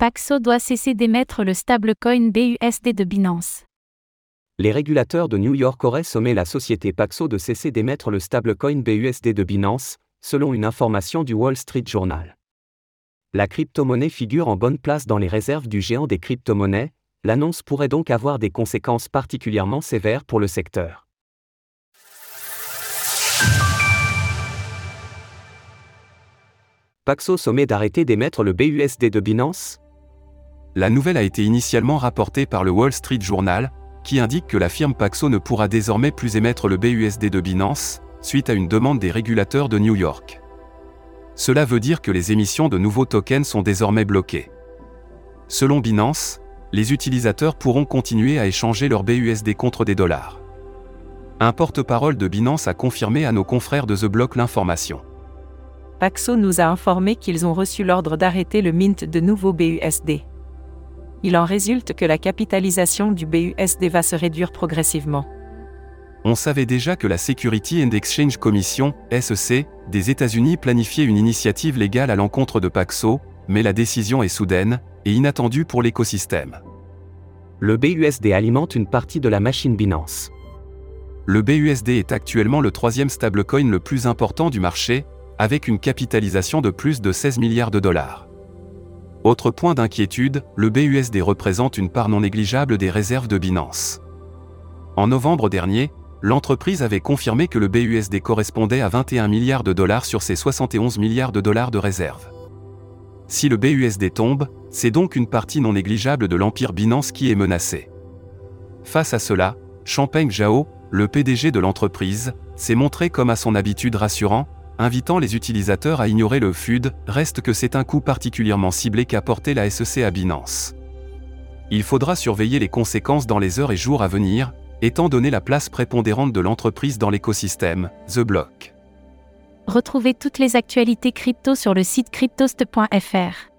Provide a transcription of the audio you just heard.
Paxo doit cesser d'émettre le stablecoin BUSD de Binance. Les régulateurs de New York auraient sommé la société Paxo de cesser d'émettre le stablecoin BUSD de Binance, selon une information du Wall Street Journal. La crypto-monnaie figure en bonne place dans les réserves du géant des crypto-monnaies, l'annonce pourrait donc avoir des conséquences particulièrement sévères pour le secteur. Paxo sommet d'arrêter d'émettre le BUSD de Binance la nouvelle a été initialement rapportée par le Wall Street Journal, qui indique que la firme Paxo ne pourra désormais plus émettre le BUSD de Binance, suite à une demande des régulateurs de New York. Cela veut dire que les émissions de nouveaux tokens sont désormais bloquées. Selon Binance, les utilisateurs pourront continuer à échanger leur BUSD contre des dollars. Un porte-parole de Binance a confirmé à nos confrères de The Block l'information. Paxo nous a informé qu'ils ont reçu l'ordre d'arrêter le mint de nouveaux BUSD il en résulte que la capitalisation du BUSD va se réduire progressivement. On savait déjà que la Security and Exchange Commission, SEC, des États-Unis planifiait une initiative légale à l'encontre de Paxo, mais la décision est soudaine et inattendue pour l'écosystème. Le BUSD alimente une partie de la machine Binance. Le BUSD est actuellement le troisième stablecoin le plus important du marché, avec une capitalisation de plus de 16 milliards de dollars. Autre point d'inquiétude, le BUSD représente une part non négligeable des réserves de Binance. En novembre dernier, l'entreprise avait confirmé que le BUSD correspondait à 21 milliards de dollars sur ses 71 milliards de dollars de réserves. Si le BUSD tombe, c'est donc une partie non négligeable de l'empire Binance qui est menacée. Face à cela, Champagne Zhao, le PDG de l'entreprise, s'est montré comme à son habitude rassurant, invitant les utilisateurs à ignorer le FUD, reste que c'est un coup particulièrement ciblé qu'a porté la SEC à Binance. Il faudra surveiller les conséquences dans les heures et jours à venir, étant donné la place prépondérante de l'entreprise dans l'écosystème, The Block. Retrouvez toutes les actualités crypto sur le site cryptost.fr.